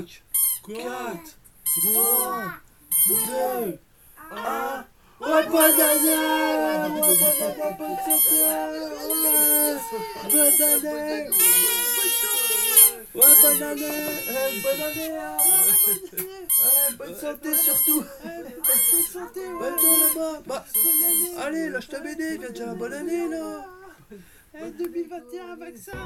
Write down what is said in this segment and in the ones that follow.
5, 4, 3, 2, 1. Ouais, bonne année Bonne année bonne Eh, hein. Eh, santé surtout Bonne santé, ouais toi là-bas Bah, Allez, lâche ta BD, viens dire bonne année là Eh, 2021 vaccin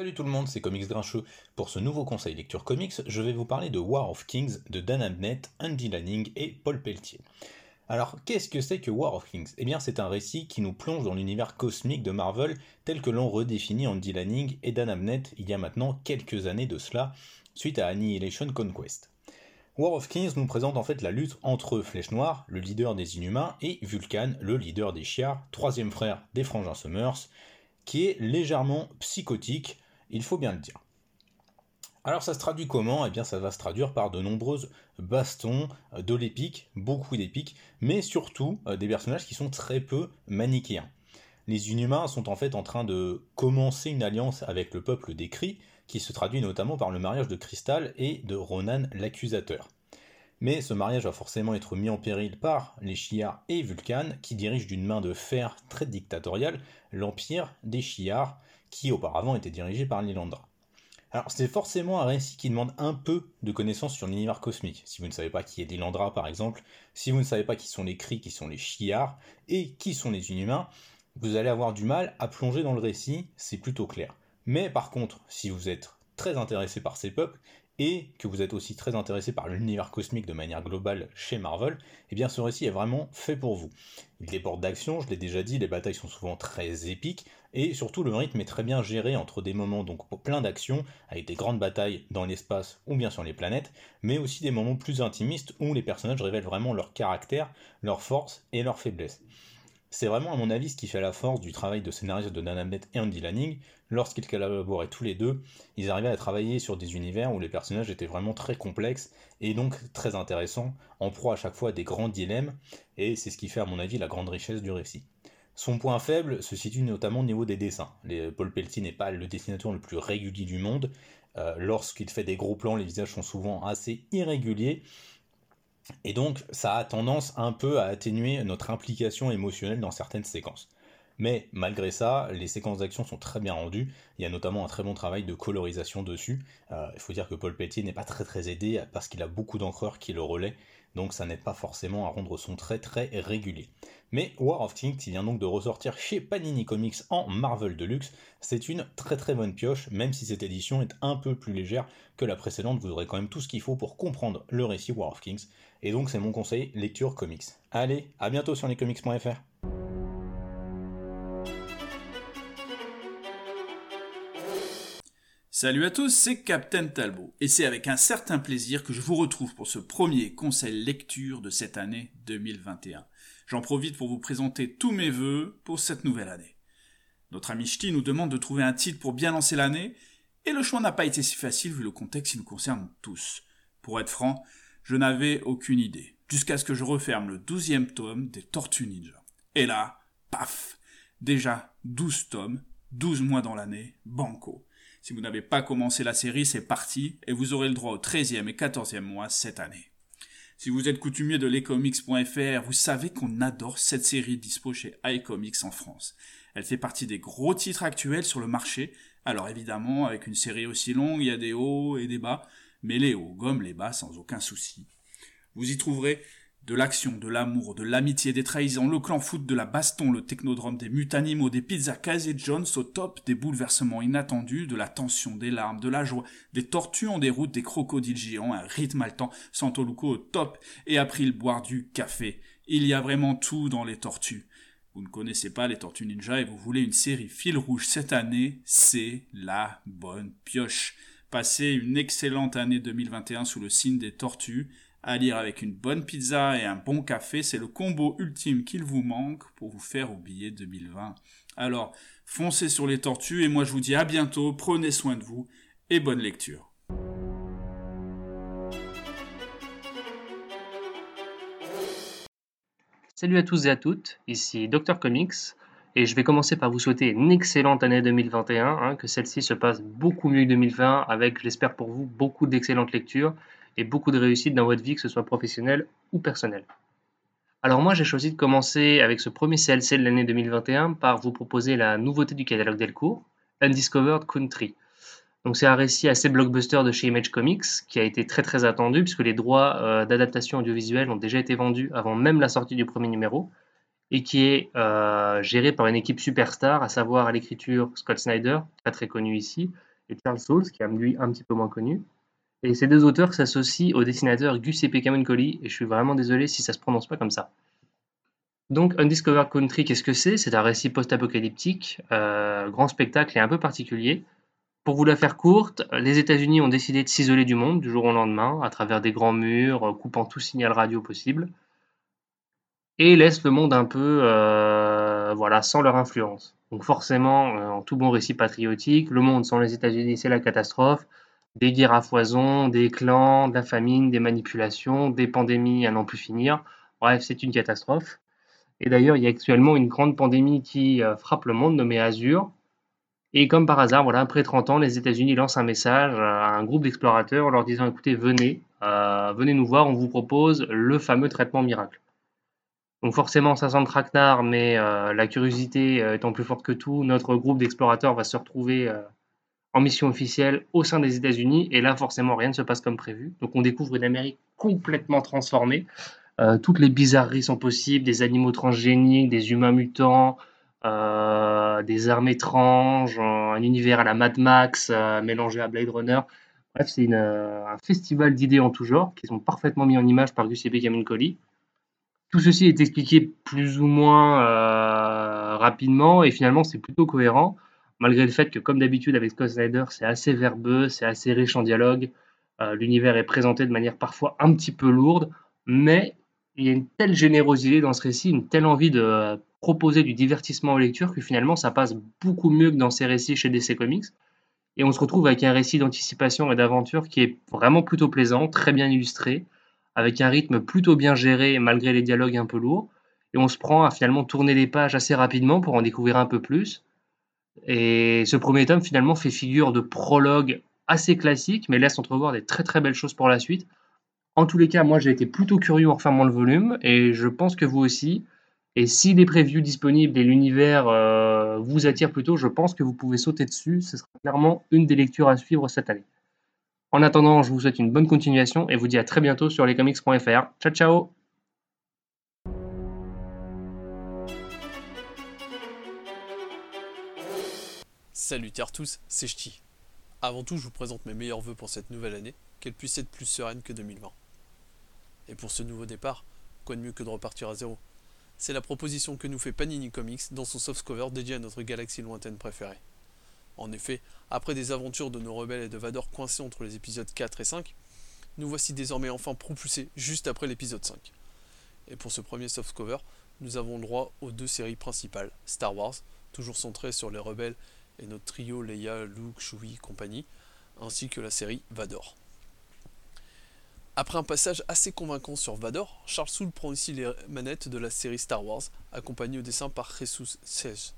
Salut tout le monde, c'est Comics Grincheux. Pour ce nouveau conseil lecture comics, je vais vous parler de War of Kings de Dan Abnett, Andy Lanning et Paul Pelletier. Alors, qu'est-ce que c'est que War of Kings? Eh bien, c'est un récit qui nous plonge dans l'univers cosmique de Marvel tel que l'ont redéfini Andy Lanning et Dan Abnett il y a maintenant quelques années de cela, suite à Annihilation Conquest. War of Kings nous présente en fait la lutte entre Flèche Noire, le leader des Inhumains, et Vulcan, le leader des Shi'ar, troisième frère des Frangins Summers, qui est légèrement psychotique, il faut bien le dire. Alors ça se traduit comment? Eh bien ça va se traduire par de nombreuses bastons, euh, de l'épique, beaucoup d'épique, mais surtout euh, des personnages qui sont très peu manichéens. Les Inhumains sont en fait en train de commencer une alliance avec le peuple des Cris, qui se traduit notamment par le mariage de Crystal et de Ronan l'accusateur. Mais ce mariage va forcément être mis en péril par les Shi'ar et Vulcan, qui dirigent d'une main de fer très dictatoriale l'empire des Shi'ar, qui auparavant était dirigé par Lilandra. Alors c'est forcément un récit qui demande un peu de connaissances sur l'univers cosmique. Si vous ne savez pas qui est Lilandra par exemple, si vous ne savez pas qui sont les Kree, qui sont les Shi'ar, et qui sont les Inhumains, vous allez avoir du mal à plonger dans le récit, c'est plutôt clair. Mais par contre, si vous êtes très intéressé par ces peuples, et que vous êtes aussi très intéressé par l'univers cosmique de manière globale chez Marvel, eh bien ce récit est vraiment fait pour vous. Il déborde d'action, je l'ai déjà dit, les batailles sont souvent très épiques, et surtout le rythme est très bien géré entre des moments donc plein d'action, avec des grandes batailles dans l'espace ou bien sur les planètes, mais aussi des moments plus intimistes où les personnages révèlent vraiment leur caractère, leurs forces et leurs faiblesses. C'est vraiment à mon avis ce qui fait la force du travail de scénariste de Dan Abnett et Andy Lanning. Lorsqu'ils collaboraient tous les deux, ils arrivaient à travailler sur des univers où les personnages étaient vraiment très complexes et donc très intéressants, en proie à chaque fois à des grands dilemmes, et c'est ce qui fait à mon avis la grande richesse du récit. Son point faible se situe notamment au niveau des dessins. Les, Paul Pelletier n'est pas le dessinateur le plus régulier du monde. Euh, Lorsqu'il fait des gros plans, les visages sont souvent assez irréguliers. Et donc, ça a tendance un peu à atténuer notre implication émotionnelle dans certaines séquences. Mais malgré ça, les séquences d'action sont très bien rendues. Il y a notamment un très bon travail de colorisation dessus. Euh, il faut dire que Paul Pelletier n'est pas très très aidé parce qu'il a beaucoup d'encreurs qui le relaient, donc ça n'aide pas forcément à rendre son trait très régulier. Mais War of Kings, qui vient donc de ressortir chez Panini Comics en Marvel Deluxe, c'est une très très bonne pioche, même si cette édition est un peu plus légère que la précédente, vous aurez quand même tout ce qu'il faut pour comprendre le récit War of Kings, et donc c'est mon conseil, lecture comics. Allez, à bientôt sur lescomics.fr. Salut à tous, c'est Captain Talbot, et c'est avec un certain plaisir que je vous retrouve pour ce premier conseil lecture de cette année 2021. J'en profite pour vous présenter tous mes vœux pour cette nouvelle année. Notre ami Ch'ti nous demande de trouver un titre pour bien lancer l'année, et le choix n'a pas été si facile vu le contexte qui nous concerne tous. Pour être franc, je n'avais aucune idée, jusqu'à ce que je referme le douzième tome des Tortues Ninja. Et là, paf Déjà 12 tomes, 12 mois dans l'année, banco. Si vous n'avez pas commencé la série, c'est parti, et vous aurez le droit au 13e et 14e mois cette année. Si vous êtes coutumier de lescomics.fr, vous savez qu'on adore cette série dispo chez iComics en France. Elle fait partie des gros titres actuels sur le marché. Alors évidemment, avec une série aussi longue, il y a des hauts et des bas, mais les hauts gomment les bas sans aucun souci. Vous y trouverez de l'action, de l'amour, de l'amitié, des trahisons, le clan foot, de la baston, le technodrome, des mutanimaux, des pizzas Casey Jones au top, des bouleversements inattendus, de la tension, des larmes, de la joie, des tortues en déroute, des crocodiles géants, un rythme haletant, Santoluco au top, et après le boire du café. Il y a vraiment tout dans les tortues. Vous ne connaissez pas les Tortues Ninja et vous voulez une série fil rouge cette année, c'est la bonne pioche. Passez une excellente année 2021 sous le signe des tortues à lire avec une bonne pizza et un bon café, c'est le combo ultime qu'il vous manque pour vous faire oublier 2020. Alors, foncez sur les tortues et moi je vous dis à bientôt, prenez soin de vous et bonne lecture. Salut à tous et à toutes, ici Dr Comics, et je vais commencer par vous souhaiter une excellente année 2021, hein, que celle-ci se passe beaucoup mieux que 2020, avec, j'espère pour vous, beaucoup d'excellentes lectures, et beaucoup de réussite dans votre vie, que ce soit professionnelle ou personnelle. Alors moi, j'ai choisi de commencer avec ce premier CLC de l'année 2021 par vous proposer la nouveauté du catalogue Delcourt, Undiscovered Country. Donc c'est un récit assez blockbuster de chez Image Comics qui a été très très attendu puisque les droits euh, d'adaptation audiovisuelle ont déjà été vendus avant même la sortie du premier numéro et qui est euh, géré par une équipe superstar, à savoir à l'écriture Scott Snyder, pas très connu ici, et Charles Soules, qui est lui un petit peu moins connu. Et ces deux auteurs s'associent au dessinateur Gus. Camuncoli, et je suis vraiment désolé si ça se prononce pas comme ça. Donc Undiscovered Country, qu'est-ce que c'est? C'est un récit post-apocalyptique, euh, grand spectacle et un peu particulier, pour vous la faire courte, les États-Unis ont décidé de s'isoler du monde du jour au lendemain à travers des grands murs, euh, coupant tout signal radio possible, et laissent le monde un peu euh, voilà, sans leur influence. Donc forcément, en tout bon récit patriotique, le monde sans les États-Unis, c'est la catastrophe. Des guerres à foison, des clans, de la famine, des manipulations, des pandémies à n'en plus finir. Bref, c'est une catastrophe. Et d'ailleurs, il y a actuellement une grande pandémie qui frappe le monde, nommée Azure, et comme par hasard, voilà, après 30 ans, les États-Unis lancent un message à un groupe d'explorateurs en leur disant écoutez, venez, euh, venez nous voir, on vous propose le fameux traitement miracle. Donc forcément, ça sent le traquenard, mais euh, la curiosité euh, étant plus forte que tout, notre groupe d'explorateurs va se retrouver en mission officielle au sein des États-Unis, et là, forcément, rien ne se passe comme prévu. Donc on découvre une Amérique complètement transformée. toutes les bizarreries sont possibles, des animaux transgéniques, des humains mutants, euh, des armes étranges, un univers à la Mad Max euh, mélangé à Blade Runner. Bref, c'est euh, un festival d'idées en tout genre qui sont parfaitement mis en image par Giuseppe Camuncoli. Tout ceci est expliqué plus ou moins rapidement et finalement c'est plutôt cohérent, malgré le fait que comme d'habitude avec Scott Snyder c'est assez verbeux, c'est assez riche en dialogue, l'univers est présenté de manière parfois un petit peu lourde, mais il y a une telle générosité dans ce récit, une telle envie de proposer du divertissement aux lectures que finalement ça passe beaucoup mieux que dans ces récits chez DC Comics. Et on se retrouve avec un récit d'anticipation et d'aventure qui est vraiment plutôt plaisant, très bien illustré, avec un rythme plutôt bien géré malgré les dialogues un peu lourds. Et on se prend à finalement tourner les pages assez rapidement pour en découvrir un peu plus. Et ce premier tome finalement fait figure de prologue assez classique, mais laisse entrevoir des très très belles choses pour la suite. En tous les cas, moi j'ai été plutôt curieux en refermant le volume, et je pense que vous aussi. Et si les previews disponibles et l'univers euh, vous attirent plutôt, je pense que vous pouvez sauter dessus. Ce sera clairement une des lectures à suivre cette année. En attendant, je vous souhaite une bonne continuation et vous dis à très bientôt sur lescomics.fr. Ciao ciao Salut à tous, c'est Ch'ti. Avant tout, je vous présente mes meilleurs voeux pour cette nouvelle année, qu'elle puisse être plus sereine que 2020. Et pour ce nouveau départ, quoi de mieux que de repartir à zéro? C'est la proposition que nous fait Panini Comics dans son softcover dédié à notre galaxie lointaine préférée. En effet, après des aventures de nos rebelles et de Vador coincés entre les épisodes 4 et 5, nous voici désormais enfin propulsés juste après l'épisode 5. Et pour ce premier softcover, nous avons le droit aux deux séries principales, Star Wars, toujours centrée sur les rebelles et notre trio Leia, Luke, Chewie, compagnie, ainsi que la série Vador. Après un passage assez convaincant sur Vador, Charles Soule prend ici les manettes de la série Star Wars, accompagné au dessin par Jesus Sej.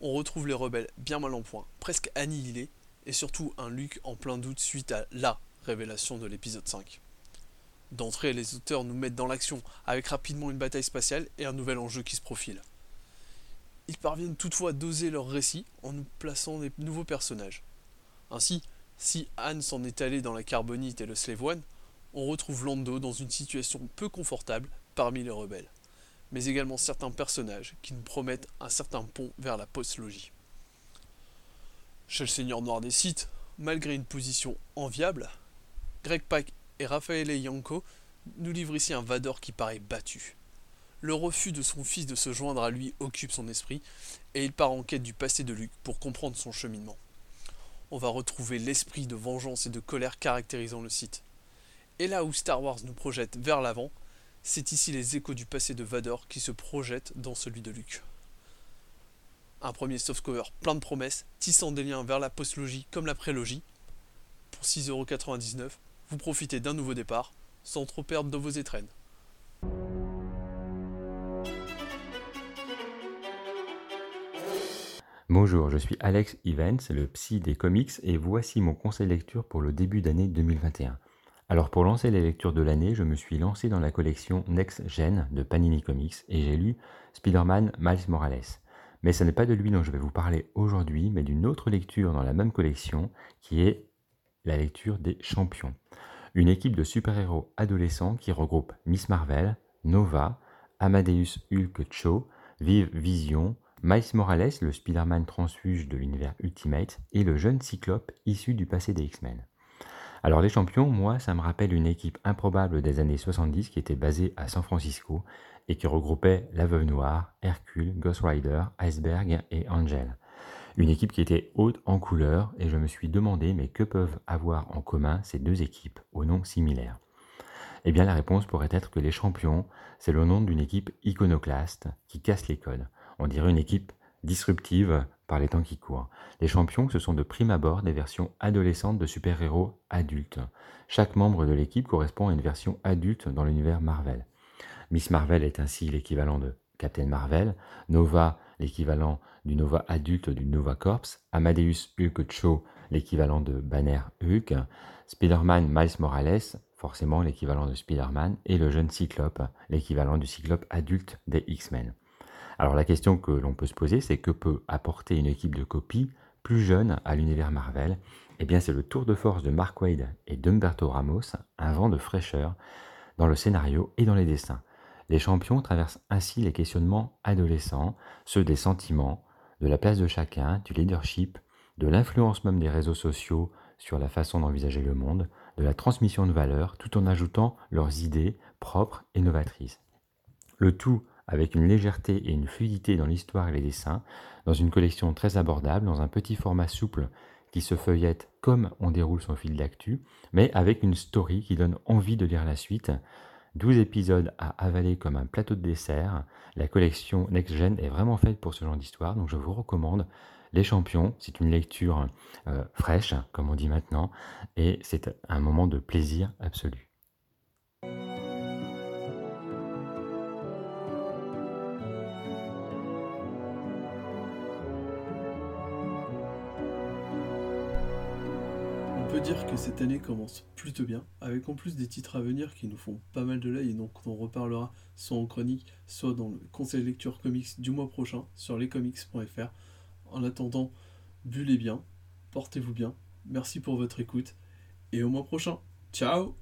On retrouve les rebelles bien mal en point, presque annihilés, et surtout un Luke en plein doute suite à LA révélation de l'épisode 5. D'entrée, les auteurs nous mettent dans l'action, avec rapidement une bataille spatiale et un nouvel enjeu qui se profile. Ils parviennent toutefois à doser leur récit en nous plaçant des nouveaux personnages. Ainsi, si Anne s'en est allée dans la carbonite et le Slave One, on retrouve Lando dans une situation peu confortable parmi les rebelles, mais également certains personnages qui nous promettent un certain pont vers la post-logie. Chez le Seigneur Noir des Sith, malgré une position enviable, Greg Pak et Raphaël Yanko nous livrent ici un Vador qui paraît battu. Le refus de son fils de se joindre à lui occupe son esprit, et il part en quête du passé de Luke pour comprendre son cheminement on va retrouver l'esprit de vengeance et de colère caractérisant le site. Et là où Star Wars nous projette vers l'avant, c'est ici les échos du passé de Vador qui se projettent dans celui de Luke. Un premier softcover plein de promesses, tissant des liens vers la postlogie comme la prélogie. Pour 6,99€, vous profitez d'un nouveau départ, sans trop perdre de vos étrennes. Bonjour, je suis Alex Evans, le psy des comics, et voici mon conseil lecture pour le début d'année 2021. Alors pour lancer les lectures de l'année, je me suis lancé dans la collection Next Gen de Panini Comics et j'ai lu Spider-Man Miles Morales. Mais ce n'est pas de lui dont je vais vous parler aujourd'hui, mais d'une autre lecture dans la même collection qui est la lecture des champions. Une équipe de super-héros adolescents qui regroupe Miss Marvel, Nova, Amadeus Hulk Cho, Vive Vision, Miles Morales, le Spider-Man transfuge de l'univers Ultimate, et le jeune Cyclope issu du passé des X-Men. Alors les champions, moi, ça me rappelle une équipe improbable des années 70 qui était basée à San Francisco et qui regroupait la Veuve Noire, Hercule, Ghost Rider, Iceberg et Angel. Une équipe qui était haute en couleur et je me suis demandé mais que peuvent avoir en commun ces deux équipes aux noms similaires Eh bien la réponse pourrait être que les champions, c'est le nom d'une équipe iconoclaste qui casse les codes. On dirait une équipe disruptive par les temps qui courent. Les champions, ce sont de prime abord des versions adolescentes de super-héros adultes. Chaque membre de l'équipe correspond à une version adulte dans l'univers Marvel. Miss Marvel est ainsi l'équivalent de Captain Marvel, Nova l'équivalent du Nova adulte du Nova Corps, Amadeus Hulk Cho l'équivalent de Banner Hulk, Spider-Man Miles Morales forcément l'équivalent de Spider-Man, et le jeune Cyclope, l'équivalent du Cyclope adulte des X-Men. Alors la question que l'on peut se poser, c'est que peut apporter une équipe de copies plus jeune à l'univers Marvel? Eh bien c'est le tour de force de Mark Wade et d'Umberto Ramos, un vent de fraîcheur dans le scénario et dans les dessins. Les champions traversent ainsi les questionnements adolescents, ceux des sentiments, de la place de chacun, du leadership, de l'influence même des réseaux sociaux sur la façon d'envisager le monde, de la transmission de valeurs, tout en ajoutant leurs idées propres et novatrices. Le tout avec une légèreté et une fluidité dans l'histoire et les dessins, dans une collection très abordable, dans un petit format souple qui se feuillette comme on déroule son fil d'actu, mais avec une story qui donne envie de lire la suite. 12 épisodes à avaler comme un plateau de dessert. La collection Next Gen est vraiment faite pour ce genre d'histoire, donc je vous recommande Les Champions. C'est une lecture euh, fraîche, comme on dit maintenant, et c'est un moment de plaisir absolu. Peut dire que cette année commence plutôt bien, avec en plus des titres à venir qui nous font pas mal de l'œil et donc on reparlera soit en chronique, soit dans le conseil lecture comics du mois prochain sur lescomics.fr. En attendant, bullez bien, portez-vous bien, merci pour votre écoute et au mois prochain. Ciao